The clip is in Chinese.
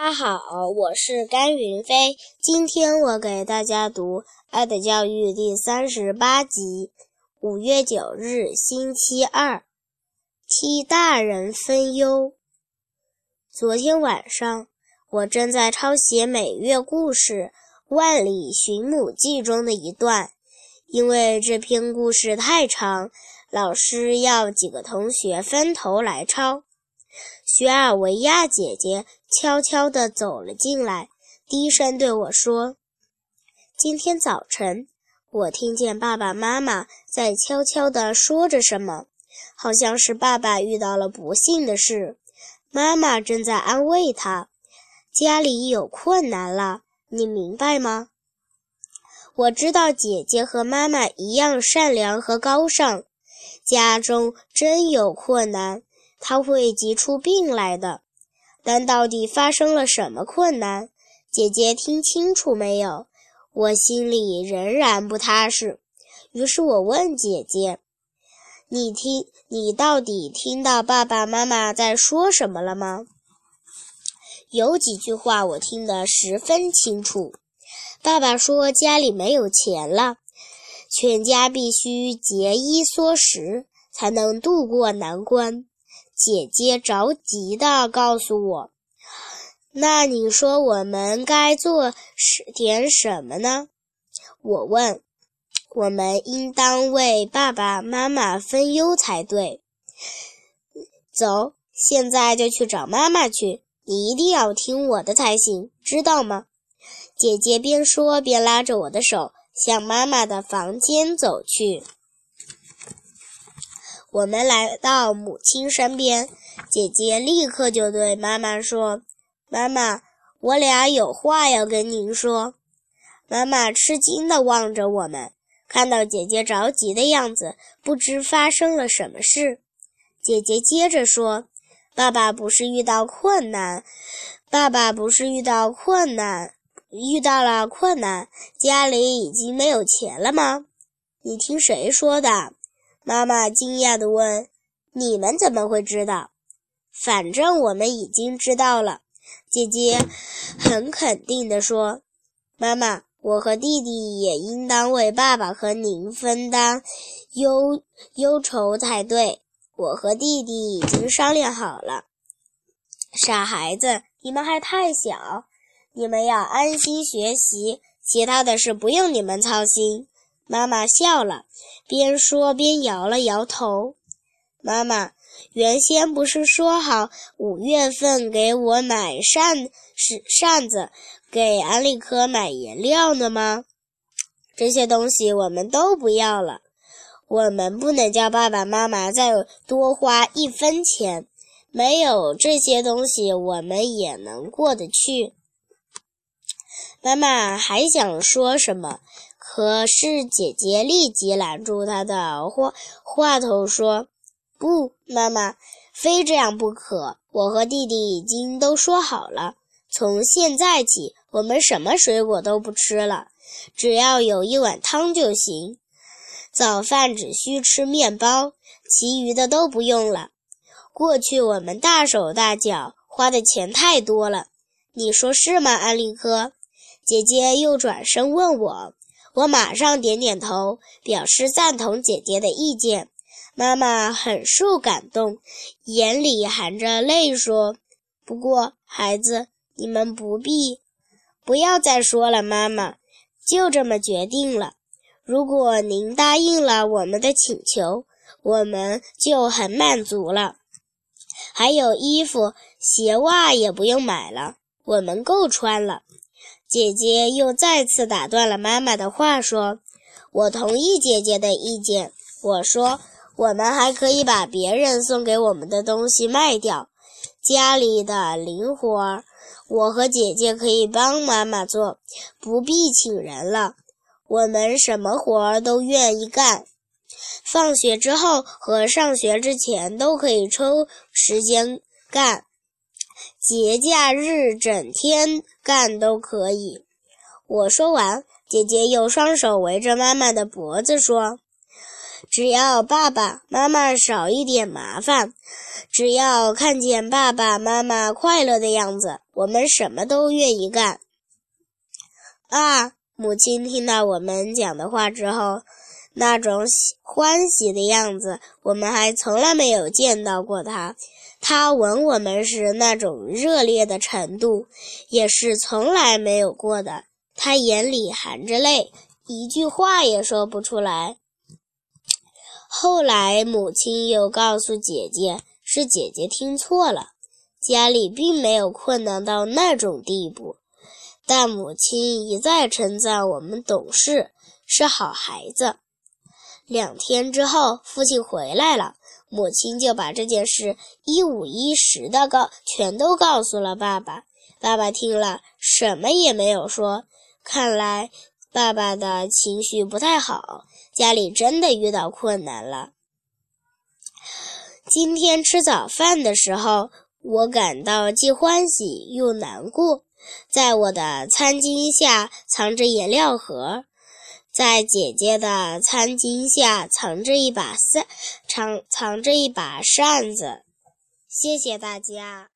大家好，我是甘云飞。今天我给大家读《爱的教育》第三十八集。五月九日，星期二，替大人分忧。昨天晚上，我正在抄写每月故事《万里寻母记》中的一段，因为这篇故事太长，老师要几个同学分头来抄。雪尔维亚姐姐悄悄地走了进来，低声对我说：“今天早晨，我听见爸爸妈妈在悄悄地说着什么，好像是爸爸遇到了不幸的事，妈妈正在安慰他，家里有困难了。你明白吗？我知道姐姐和妈妈一样善良和高尚，家中真有困难。”她会急出病来的，但到底发生了什么困难？姐姐听清楚没有？我心里仍然不踏实。于是我问姐姐：“你听，你到底听到爸爸妈妈在说什么了吗？”有几句话我听得十分清楚。爸爸说家里没有钱了，全家必须节衣缩食，才能渡过难关。姐姐着急地告诉我：“那你说我们该做点什么呢？”我问：“我们应当为爸爸妈妈分忧才对。”走，现在就去找妈妈去。你一定要听我的才行，知道吗？姐姐边说边拉着我的手向妈妈的房间走去。我们来到母亲身边，姐姐立刻就对妈妈说：“妈妈，我俩有话要跟您说。”妈妈吃惊地望着我们，看到姐姐着急的样子，不知发生了什么事。姐姐接着说：“爸爸不是遇到困难，爸爸不是遇到困难，遇到了困难，家里已经没有钱了吗？你听谁说的？”妈妈惊讶地问：“你们怎么会知道？反正我们已经知道了。”姐姐很肯定地说：“妈妈，我和弟弟也应当为爸爸和您分担忧忧愁才对。我和弟弟已经商量好了。”傻孩子，你们还太小，你们要安心学习，其他的事不用你们操心。妈妈笑了，边说边摇了摇头。妈妈，原先不是说好五月份给我买扇是扇子，给安利科买颜料呢吗？这些东西我们都不要了。我们不能叫爸爸妈妈再多花一分钱。没有这些东西，我们也能过得去。妈妈还想说什么？可是姐姐立即拦住她的话话头，说：“不，妈妈，非这样不可。我和弟弟已经都说好了，从现在起，我们什么水果都不吃了，只要有一碗汤就行。早饭只需吃面包，其余的都不用了。过去我们大手大脚，花的钱太多了，你说是吗，安利科？”姐姐又转身问我。我马上点点头，表示赞同姐姐的意见。妈妈很受感动，眼里含着泪说：“不过，孩子，你们不必，不要再说了。妈妈就这么决定了。如果您答应了我们的请求，我们就很满足了。还有衣服、鞋袜也不用买了，我们够穿了。”姐姐又再次打断了妈妈的话，说：“我同意姐姐的意见。”我说：“我们还可以把别人送给我们的东西卖掉，家里的零活儿，我和姐姐可以帮妈妈做，不必请人了。我们什么活儿都愿意干，放学之后和上学之前都可以抽时间干。”节假日整天干都可以。我说完，姐姐又双手围着妈妈的脖子说：“只要爸爸妈妈少一点麻烦，只要看见爸爸妈妈快乐的样子，我们什么都愿意干。啊！母亲听到我们讲的话之后，那种喜欢喜的样子，我们还从来没有见到过他。他吻我们时那种热烈的程度，也是从来没有过的。他眼里含着泪，一句话也说不出来。后来，母亲又告诉姐姐，是姐姐听错了，家里并没有困难到那种地步。但母亲一再称赞我们懂事，是好孩子。两天之后，父亲回来了，母亲就把这件事一五一十的告，全都告诉了爸爸。爸爸听了，什么也没有说。看来爸爸的情绪不太好，家里真的遇到困难了。今天吃早饭的时候，我感到既欢喜又难过。在我的餐巾下藏着颜料盒，在姐姐的餐巾下藏着一把扇，藏藏着一把扇子。谢谢大家。